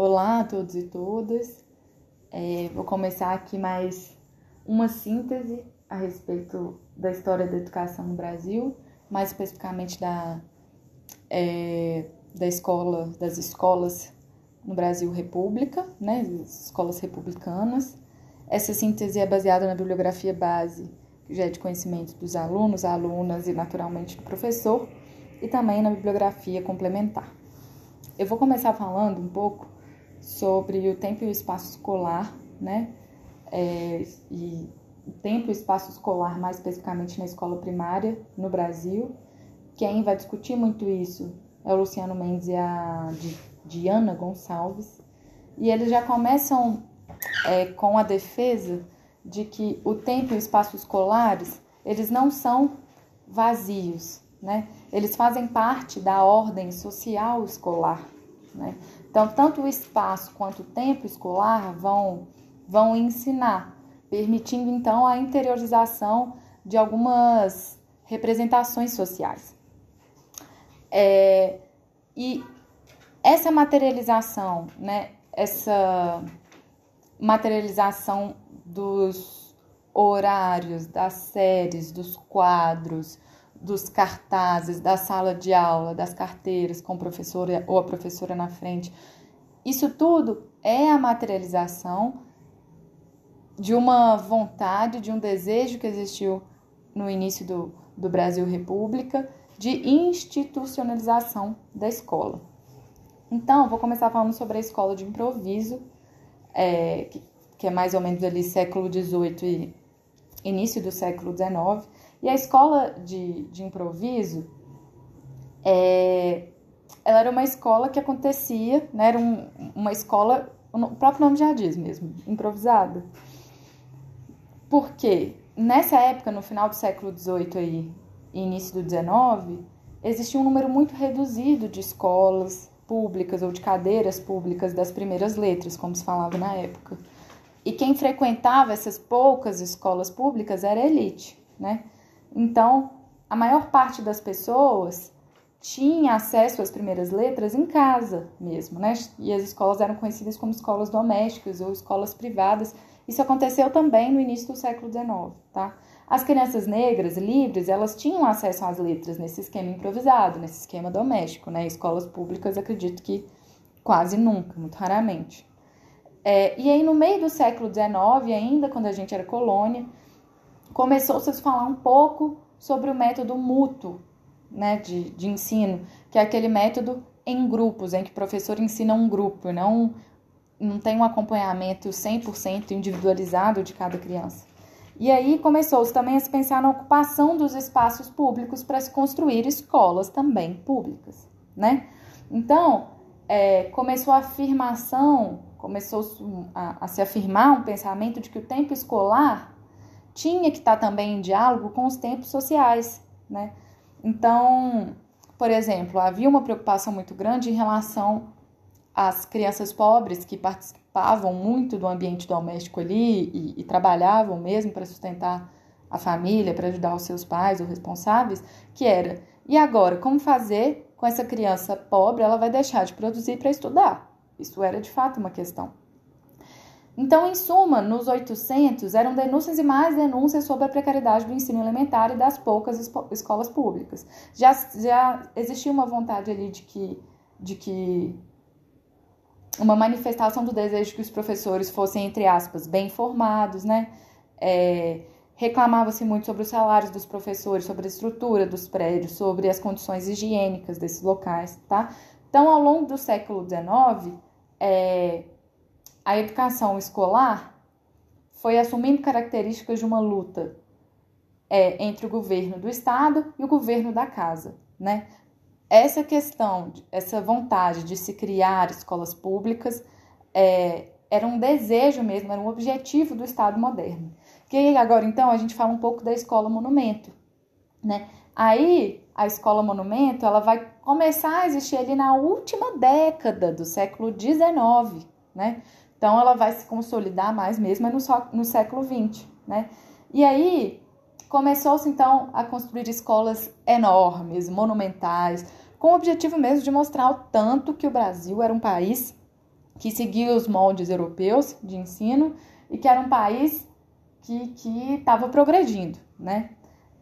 Olá a todos e todas. É, vou começar aqui mais uma síntese a respeito da história da educação no Brasil, mais especificamente da, é, da escola, das escolas no Brasil República, né, as escolas republicanas. Essa síntese é baseada na bibliografia base, que já é de conhecimento dos alunos, alunas e naturalmente do professor, e também na bibliografia complementar. Eu vou começar falando um pouco sobre o tempo e o espaço escolar, né? É, e o tempo e espaço escolar, mais especificamente na escola primária no Brasil. Quem vai discutir muito isso é o Luciano Mendes e a Diana Gonçalves. E eles já começam é, com a defesa de que o tempo e o espaço escolares, eles não são vazios, né? Eles fazem parte da ordem social escolar, né? Então, tanto o espaço quanto o tempo escolar vão, vão ensinar, permitindo então a interiorização de algumas representações sociais. É, e essa materialização, né, essa materialização dos horários, das séries, dos quadros, dos cartazes, da sala de aula, das carteiras com o professor ou a professora na frente. Isso tudo é a materialização de uma vontade, de um desejo que existiu no início do, do Brasil República de institucionalização da escola. Então, vou começar falando sobre a escola de improviso, é, que, que, é mais ou menos ali século XVIII e início do século XIX. E a escola de, de improviso, é, ela era uma escola que acontecia, né, era um, uma escola, o próprio nome já diz mesmo, improvisada. Porque nessa época, no final do século XVIII aí, e início do XIX, existia um número muito reduzido de escolas públicas ou de cadeiras públicas das primeiras letras, como se falava na época. E quem frequentava essas poucas escolas públicas era a elite, né? Então, a maior parte das pessoas tinha acesso às primeiras letras em casa mesmo, né? E as escolas eram conhecidas como escolas domésticas ou escolas privadas. Isso aconteceu também no início do século XIX, tá? As crianças negras livres, elas tinham acesso às letras nesse esquema improvisado, nesse esquema doméstico, né? Escolas públicas, acredito que quase nunca, muito raramente. É, e aí, no meio do século XIX, ainda quando a gente era colônia, começou-se a falar um pouco sobre o método mútuo né, de, de ensino, que é aquele método em grupos, em que o professor ensina um grupo, não, não tem um acompanhamento 100% individualizado de cada criança. E aí começou-se também a se pensar na ocupação dos espaços públicos para se construir escolas também públicas, né? Então, é, começou a afirmação, começou a, a se afirmar um pensamento de que o tempo escolar tinha que estar também em diálogo com os tempos sociais, né? Então, por exemplo, havia uma preocupação muito grande em relação às crianças pobres que participavam muito do ambiente doméstico ali e, e trabalhavam mesmo para sustentar a família, para ajudar os seus pais ou responsáveis, que era, e agora, como fazer com essa criança pobre? Ela vai deixar de produzir para estudar. Isso era de fato uma questão. Então, em suma, nos 800 eram denúncias e mais denúncias sobre a precariedade do ensino elementar e das poucas escolas públicas. Já, já existia uma vontade ali de que, de que uma manifestação do desejo que os professores fossem, entre aspas, bem formados, né? É, Reclamava-se muito sobre os salários dos professores, sobre a estrutura dos prédios, sobre as condições higiênicas desses locais, tá? Então, ao longo do século XIX, é, a educação escolar foi assumindo características de uma luta é, entre o governo do Estado e o governo da casa, né? Essa questão, essa vontade de se criar escolas públicas é, era um desejo mesmo, era um objetivo do Estado moderno. Que agora então a gente fala um pouco da escola monumento, né? Aí a escola monumento ela vai começar a existir ali na última década do século XIX, né? Então, ela vai se consolidar mais mesmo no, no século XX, né? E aí, começou-se, então, a construir escolas enormes, monumentais, com o objetivo mesmo de mostrar o tanto que o Brasil era um país que seguia os moldes europeus de ensino e que era um país que estava progredindo, né?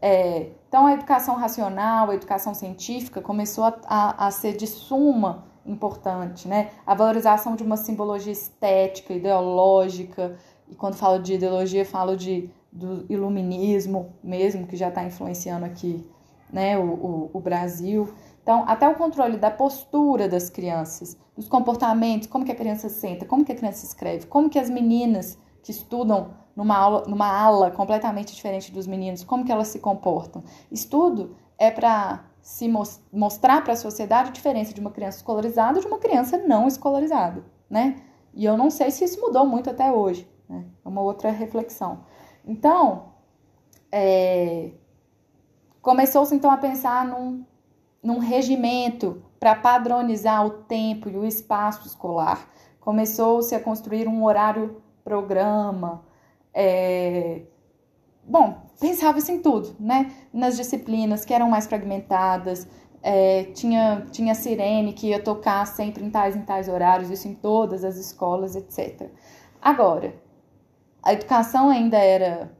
É, então, a educação racional, a educação científica começou a, a, a, ser de suma importante, né? A valorização de uma simbologia estética, ideológica, e quando falo de ideologia, falo de, do iluminismo mesmo, que já está influenciando aqui né, o, o, o Brasil. Então, até o controle da postura das crianças, dos comportamentos, como que a criança senta, como que a criança escreve, como que as meninas que estudam numa aula, numa ala completamente diferente dos meninos, como que elas se comportam. Estudo é para se mostrar para a sociedade a diferença de uma criança escolarizada de uma criança não escolarizada, né? E eu não sei se isso mudou muito até hoje, né? É uma outra reflexão. Então, é... começou-se então a pensar num, num regimento para padronizar o tempo e o espaço escolar. Começou-se a construir um horário programa, é... Bom, pensava-se em tudo, né? Nas disciplinas que eram mais fragmentadas, é, tinha, tinha sirene que ia tocar sempre em tais em tais horários, isso em todas as escolas, etc. Agora, a educação ainda era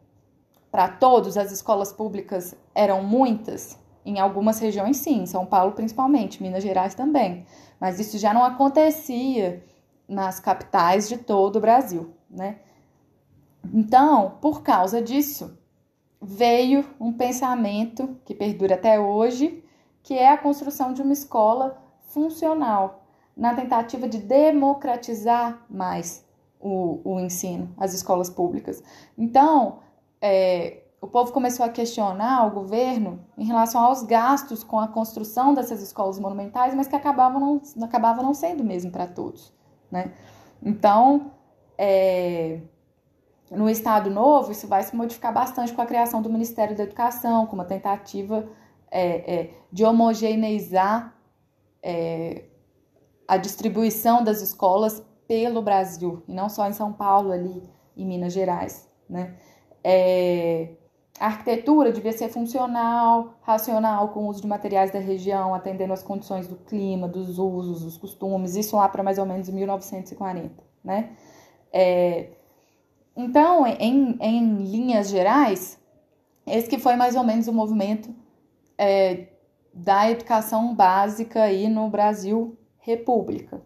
para todos, as escolas públicas eram muitas, em algumas regiões sim, São Paulo principalmente, Minas Gerais também, mas isso já não acontecia nas capitais de todo o Brasil, né? Então, por causa disso, veio um pensamento que perdura até hoje, que é a construção de uma escola funcional, na tentativa de democratizar mais o, o ensino, as escolas públicas. Então, é, o povo começou a questionar o governo em relação aos gastos com a construção dessas escolas monumentais, mas que acabavam não, acabavam não sendo mesmo para todos. Né? Então, é, no Estado Novo, isso vai se modificar bastante com a criação do Ministério da Educação, com uma tentativa é, é, de homogeneizar é, a distribuição das escolas pelo Brasil, e não só em São Paulo, ali em Minas Gerais. Né? É, a arquitetura devia ser funcional, racional, com o uso de materiais da região, atendendo às condições do clima, dos usos, dos costumes, isso lá para mais ou menos 1940. Né? É, então, em, em linhas gerais, esse que foi mais ou menos o movimento é, da educação básica aí no Brasil República.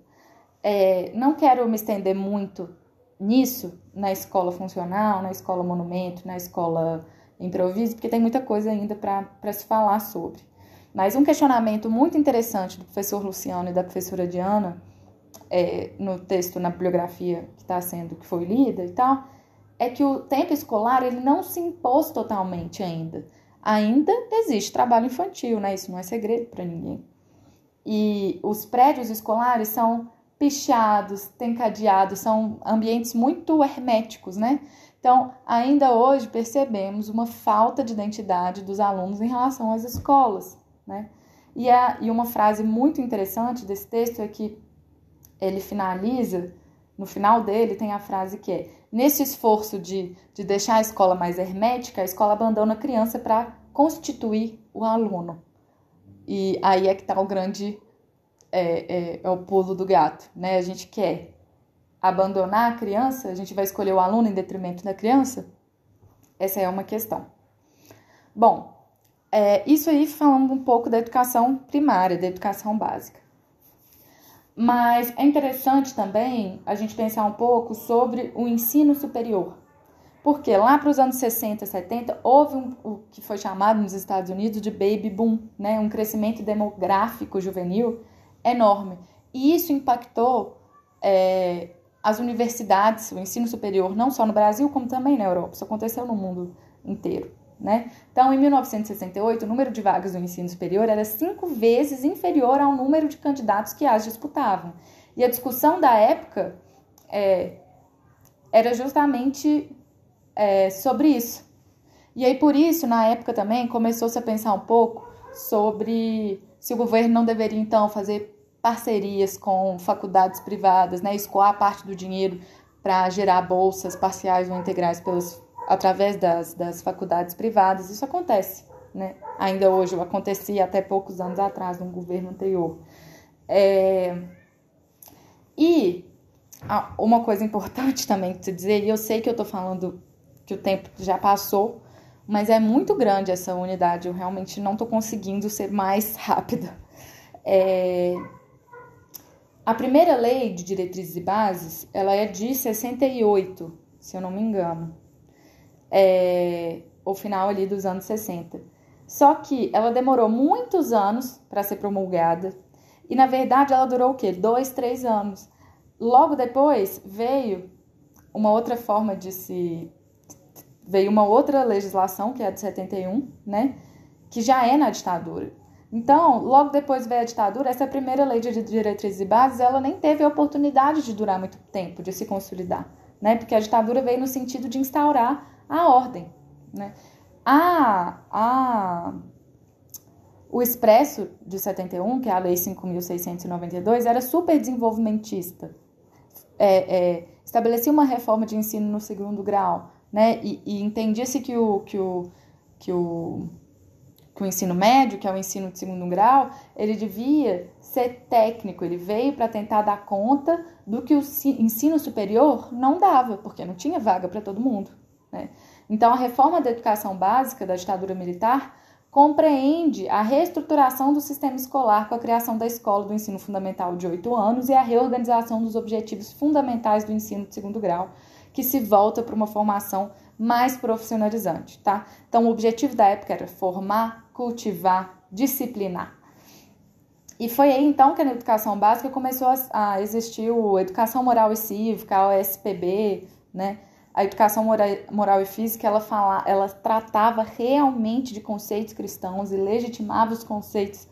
É, não quero me estender muito nisso, na escola funcional, na escola monumento, na escola improviso, porque tem muita coisa ainda para se falar sobre. Mas um questionamento muito interessante do professor Luciano e da professora Diana, é, no texto, na bibliografia que está sendo, que foi lida e tal, é que o tempo escolar ele não se impôs totalmente ainda. Ainda existe trabalho infantil, né? Isso não é segredo para ninguém. E os prédios escolares são pichados, tem cadeados, são ambientes muito herméticos, né? Então, ainda hoje percebemos uma falta de identidade dos alunos em relação às escolas, né? E, a, e uma frase muito interessante desse texto é que ele finaliza, no final dele tem a frase que é Nesse esforço de, de deixar a escola mais hermética, a escola abandona a criança para constituir o aluno. E aí é que está o grande é, é, é, o pulo do gato, né? A gente quer abandonar a criança, a gente vai escolher o aluno em detrimento da criança? Essa é uma questão. Bom, é, isso aí falando um pouco da educação primária, da educação básica. Mas é interessante também a gente pensar um pouco sobre o ensino superior. Porque lá para os anos 60, 70, houve um, o que foi chamado nos Estados Unidos de baby boom, né? um crescimento demográfico juvenil enorme. E isso impactou é, as universidades, o ensino superior, não só no Brasil, como também na Europa. Isso aconteceu no mundo inteiro. Né? Então, em 1968, o número de vagas do ensino superior era cinco vezes inferior ao número de candidatos que as disputavam. E a discussão da época é, era justamente é, sobre isso. E aí, por isso, na época também, começou-se a pensar um pouco sobre se o governo não deveria, então, fazer parcerias com faculdades privadas, né? escoar parte do dinheiro para gerar bolsas parciais ou integrais pelos através das, das faculdades privadas. Isso acontece, né? Ainda hoje, acontecia até poucos anos atrás, no governo anterior. É... E uma coisa importante também te dizer, e eu sei que eu tô falando que o tempo já passou, mas é muito grande essa unidade, eu realmente não tô conseguindo ser mais rápida. É... A primeira lei de diretrizes e bases, ela é de 68, se eu não me engano. É... O final ali dos anos 60. Só que ela demorou muitos anos para ser promulgada. E na verdade ela durou o quê? Dois, três anos. Logo depois veio uma outra forma de se. Veio uma outra legislação, que é a de 71, né? Que já é na ditadura. Então, logo depois veio a ditadura, essa primeira lei de diretrizes e bases, ela nem teve a oportunidade de durar muito tempo, de se consolidar, né? Porque a ditadura veio no sentido de instaurar a ordem, né? A, a, o Expresso de 71, que é a Lei 5.692, era super desenvolvimentista. É, é, estabelecia uma reforma de ensino no segundo grau, né? E, e entendia-se que o, que, o, que, o, que o ensino médio, que é o ensino de segundo grau, ele devia ser técnico, ele veio para tentar dar conta do que o ensino superior não dava, porque não tinha vaga para todo mundo. Né? Então, a reforma da educação básica da ditadura militar compreende a reestruturação do sistema escolar com a criação da escola do ensino fundamental de oito anos e a reorganização dos objetivos fundamentais do ensino de segundo grau, que se volta para uma formação mais profissionalizante, tá? Então, o objetivo da época era formar, cultivar, disciplinar. E foi aí então que na educação básica começou a, existir o Educação Moral e Cívica, a OSPB, né? A educação moral, e física ela fala, ela tratava realmente de conceitos cristãos e legitimava os conceitos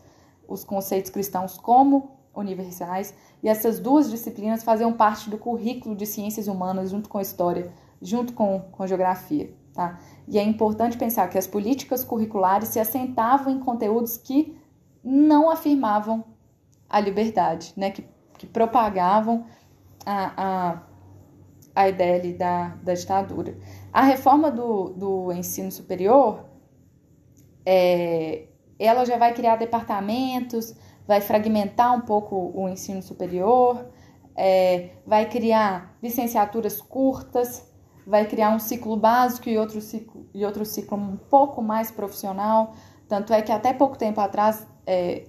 os conceitos cristãos como universais. E essas duas disciplinas faziam parte do currículo de ciências humanas junto com história junto com, com geografia tá? E é importante pensar que as políticas curriculares se assentavam em conteúdos que não afirmavam a liberdade né? Que, que propagavam a, a a ideia ali da, da ditadura. A reforma do, do ensino superior, é, ela já vai criar departamentos, vai fragmentar um pouco o ensino superior, é, vai criar licenciaturas curtas, vai criar um ciclo básico e outro ciclo, e outro ciclo um pouco mais profissional. Tanto é que até pouco tempo atrás é,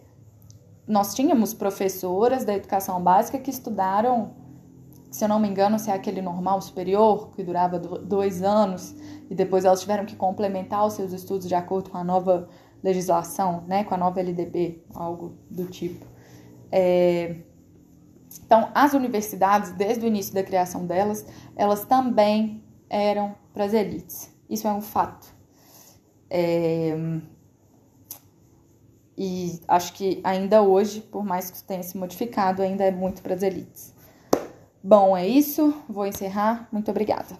nós tínhamos professoras da educação básica que estudaram se eu não me engano, se é aquele normal superior, que durava dois anos, e depois elas tiveram que complementar os seus estudos de acordo com a nova legislação, né, com a nova LDB, algo do tipo. É... Então, as universidades, desde o início da criação delas, elas também eram para as elites. Isso é um fato. É... E acho que ainda hoje, por mais que tenha se modificado, ainda é muito para as elites. Bom, é isso. Vou encerrar. Muito obrigada.